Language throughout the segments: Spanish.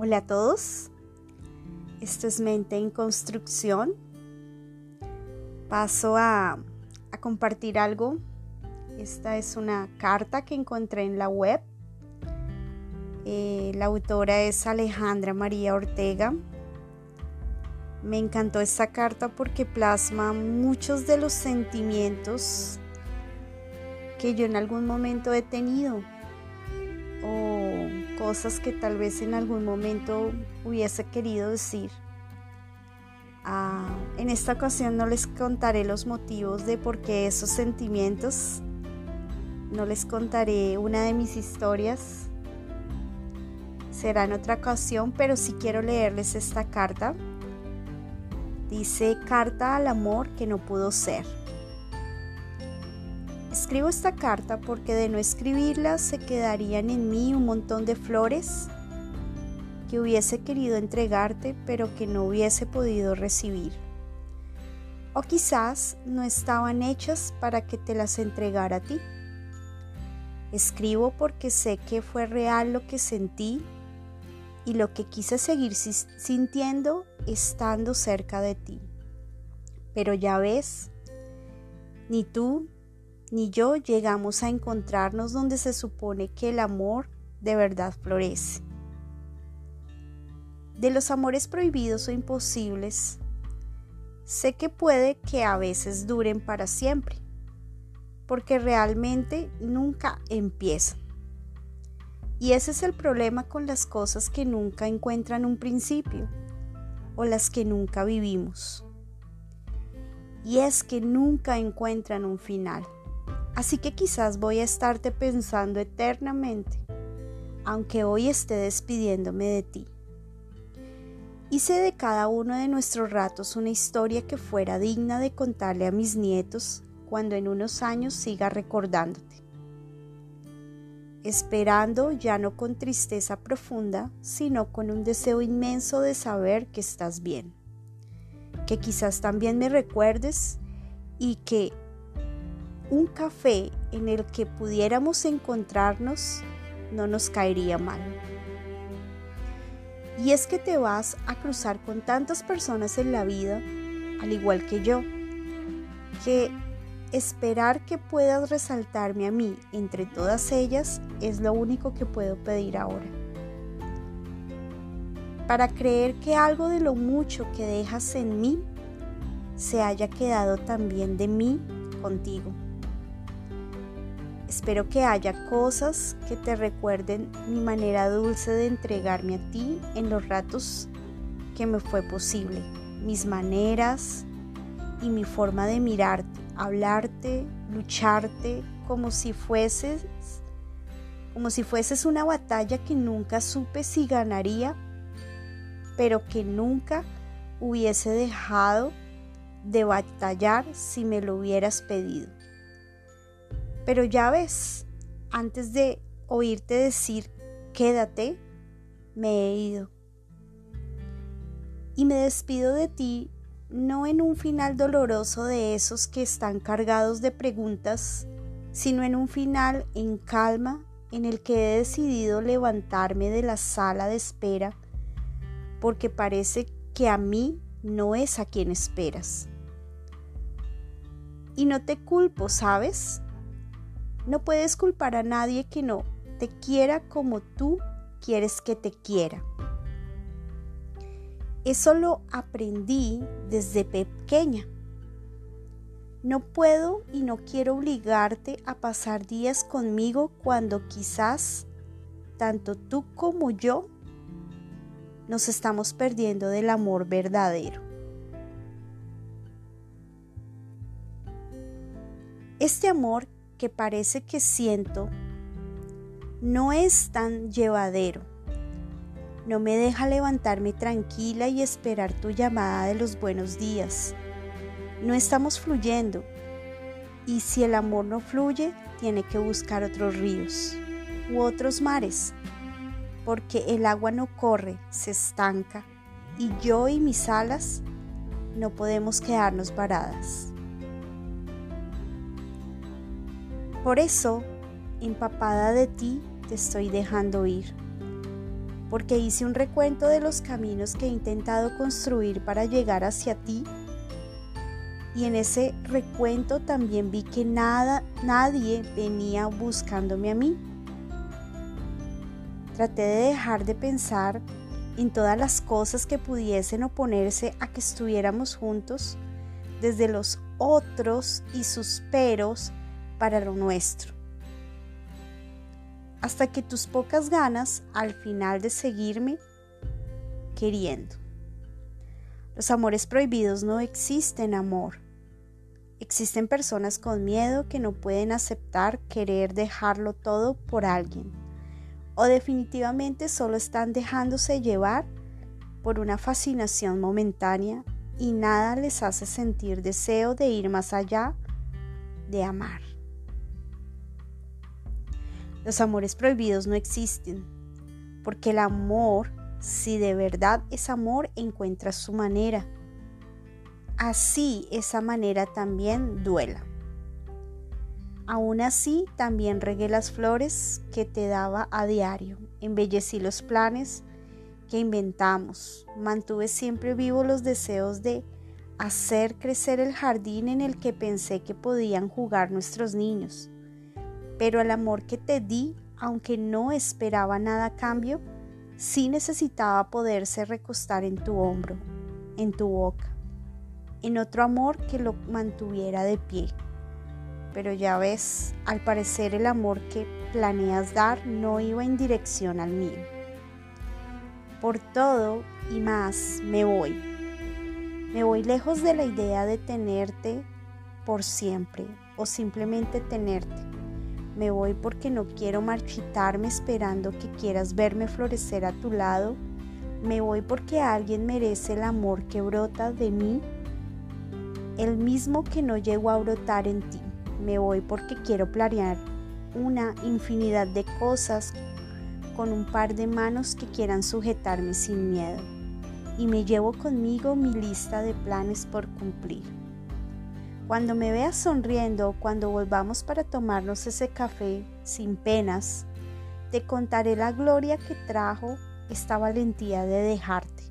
Hola a todos, esto es Mente en Construcción. Paso a, compartir algo. Esta es una carta que encontré en la web. Eh, la autora es Alejandra María Ortega. Me encantó esta carta porque plasma muchos de los sentimientos que yo en algún momento he tenido cosas que tal vez en algún momento hubiese querido decir. Ah, en esta ocasión no les contaré los motivos de por qué esos sentimientos, no les contaré una de mis historias, será en otra ocasión, pero sí quiero leerles esta carta. Dice carta al amor que no pudo ser. Escribo esta carta porque de no escribirla se quedarían en mí un montón de flores que hubiese querido entregarte pero que no hubiese podido recibir. O quizás no estaban hechas para que te las entregara a ti. Escribo porque sé que fue real lo que sentí y lo que quise seguir sintiendo estando cerca de ti. Pero ya ves, ni tú ni yo llegamos a encontrarnos donde se supone que el amor de verdad florece. De los amores prohibidos o imposibles, sé que puede que a veces duren para siempre, porque realmente nunca empiezan. Y ese es el problema con las cosas que nunca encuentran un principio o las que nunca vivimos. Y es que nunca encuentran un final. Así que quizás voy a estarte pensando eternamente, aunque hoy esté despidiéndome de ti. Hice de cada uno de nuestros ratos una historia que fuera digna de contarle a mis nietos cuando en unos años siga recordándote. Esperando ya no con tristeza profunda, sino con un deseo inmenso de saber que estás bien. Que quizás también me recuerdes y que un café en el que pudiéramos encontrarnos no nos caería mal. Y es que te vas a cruzar con tantas personas en la vida, al igual que yo, que esperar que puedas resaltarme a mí entre todas ellas es lo único que puedo pedir ahora. Para creer que algo de lo mucho que dejas en mí se haya quedado también de mí contigo. Espero que haya cosas que te recuerden mi manera dulce de entregarme a ti en los ratos que me fue posible, mis maneras y mi forma de mirarte, hablarte, lucharte como si fueses como si fueses una batalla que nunca supe si ganaría, pero que nunca hubiese dejado de batallar si me lo hubieras pedido. Pero ya ves, antes de oírte decir quédate, me he ido. Y me despido de ti no en un final doloroso de esos que están cargados de preguntas, sino en un final en calma en el que he decidido levantarme de la sala de espera porque parece que a mí no es a quien esperas. Y no te culpo, ¿sabes? No puedes culpar a nadie que no te quiera como tú quieres que te quiera. Eso lo aprendí desde pequeña. No puedo y no quiero obligarte a pasar días conmigo cuando quizás tanto tú como yo nos estamos perdiendo del amor verdadero. Este amor que parece que siento no es tan llevadero. No me deja levantarme tranquila y esperar tu llamada de los buenos días. No estamos fluyendo. Y si el amor no fluye, tiene que buscar otros ríos u otros mares. Porque el agua no corre, se estanca. Y yo y mis alas no podemos quedarnos varadas. Por eso, empapada de ti, te estoy dejando ir. porque hice un recuento de los caminos que he intentado construir para llegar hacia ti. Y en ese recuento también vi que nada, nadie venía buscándome a mí. Traté de dejar de pensar en todas las cosas que pudiesen oponerse a que estuviéramos juntos, desde los otros y sus peros para lo nuestro hasta que tus pocas ganas al final de seguirme queriendo. Los amores prohibidos no existen amor. Existen personas con miedo que no pueden aceptar querer dejarlo todo por alguien. O definitivamente solo están dejándose llevar por una fascinación momentánea y nada les hace sentir deseo de ir más allá de amar. Los amores prohibidos no existen, porque el amor, si de verdad es amor, encuentra su manera. Así esa manera también duela. Aún así, también regué las flores que te daba a diario, embellecí los planes que inventamos, mantuve siempre vivos los deseos de hacer crecer el jardín en el que pensé que podían jugar nuestros niños pero el amor que te di, aunque no esperaba nada a cambio, sí necesitaba poderse recostar en tu hombro, en tu boca, en otro amor que lo mantuviera de pie. Pero ya ves, al parecer el amor que planeas dar no iba en dirección al mío. Por todo y más me voy. Me voy lejos de la idea de tenerte por siempre o simplemente tenerte me voy porque no quiero marchitarme esperando que quieras verme florecer a tu lado. Me voy porque alguien merece el amor que brota de mí, el mismo que no llegó a brotar en ti. Me voy porque quiero planear una infinidad de cosas con un par de manos que quieran sujetarme sin miedo. Y me llevo conmigo mi lista de planes por cumplir. Cuando me veas sonriendo, cuando volvamos para tomarnos ese café sin penas, te contaré la gloria que trajo esta valentía de dejarte.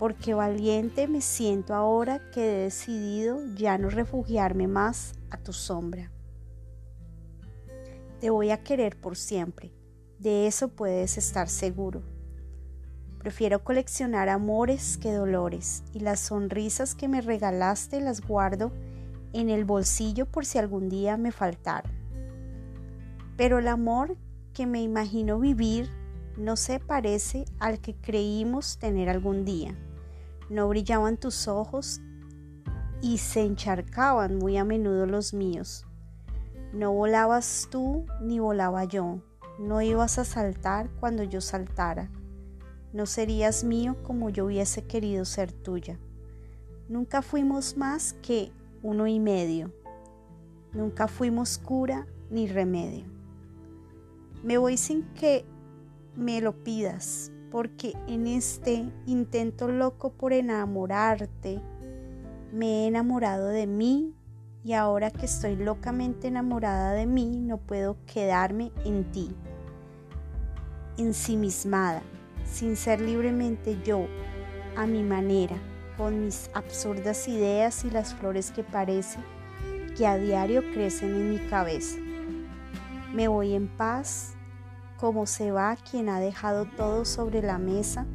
Porque valiente me siento ahora que he decidido ya no refugiarme más a tu sombra. Te voy a querer por siempre, de eso puedes estar seguro. Prefiero coleccionar amores que dolores y las sonrisas que me regalaste las guardo en el bolsillo por si algún día me faltaron. Pero el amor que me imagino vivir no se parece al que creímos tener algún día. No brillaban tus ojos y se encharcaban muy a menudo los míos. No volabas tú ni volaba yo. No ibas a saltar cuando yo saltara no serías mío como yo hubiese querido ser tuya. Nunca fuimos más que uno y medio. Nunca fuimos cura ni remedio. Me voy sin que me lo pidas, porque en este intento loco por enamorarte, me he enamorado de mí y ahora que estoy locamente enamorada de mí, no puedo quedarme en ti, ensimismada sin ser libremente yo, a mi manera, con mis absurdas ideas y las flores que parece que a diario crecen en mi cabeza. Me voy en paz, como se va quien ha dejado todo sobre la mesa,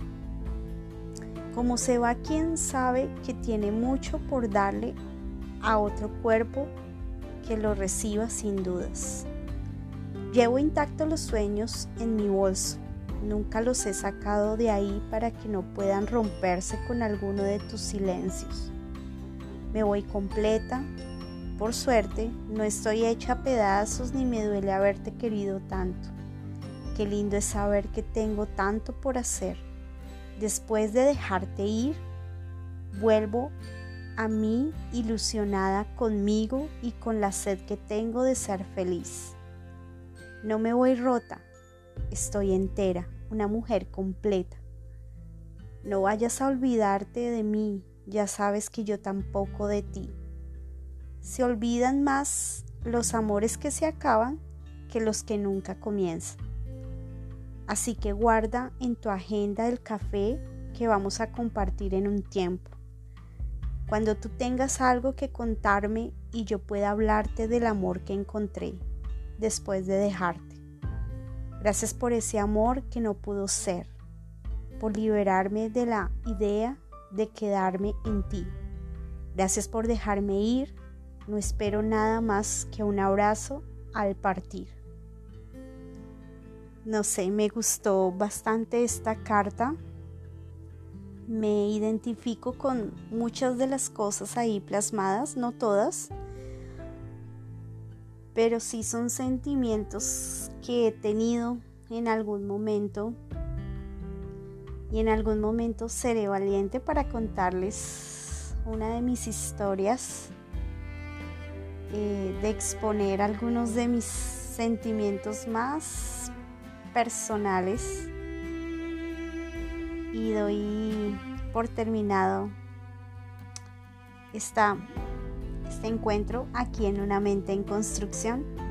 como se va quien sabe que tiene mucho por darle a otro cuerpo que lo reciba sin dudas. Llevo intactos los sueños en mi bolso Nunca los he sacado de ahí para que no puedan romperse con alguno de tus silencios. Me voy completa. Por suerte, no estoy hecha a pedazos ni me duele haberte querido tanto. Qué lindo es saber que tengo tanto por hacer. Después de dejarte ir, vuelvo a mí ilusionada conmigo y con la sed que tengo de ser feliz. No me voy rota, estoy entera, una mujer completa. No vayas a olvidarte de mí, ya sabes que yo tampoco de ti. Se olvidan más los amores que se acaban que los que nunca comienzan. Así que guarda en tu agenda el café que vamos a compartir en un tiempo. Cuando tú tengas algo que contarme y yo pueda hablarte del amor que encontré después de dejarte. Gracias por ese amor que no pudo ser, por liberarme de la idea de quedarme en ti. Gracias por dejarme ir. No espero nada más que un abrazo al partir. No sé, me gustó bastante esta carta. Me identifico con muchas de las cosas ahí plasmadas, no todas, pero sí son sentimientos que he tenido en algún momento y en algún momento seré valiente para contarles una de mis historias, eh, de exponer algunos de mis sentimientos más personales y doy por terminado esta, este encuentro aquí en Una mente en construcción.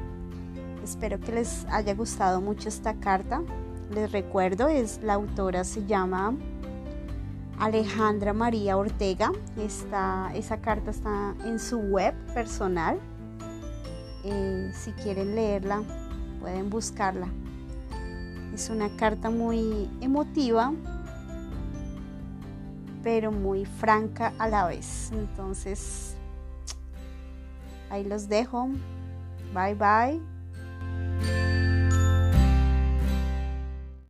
Espero que les haya gustado mucho esta carta. Les recuerdo, es la autora se llama Alejandra María Ortega. Esta, esa carta está en su web personal. Eh, si quieren leerla, pueden buscarla. Es una carta muy emotiva, pero muy franca a la vez. Entonces, ahí los dejo. Bye bye.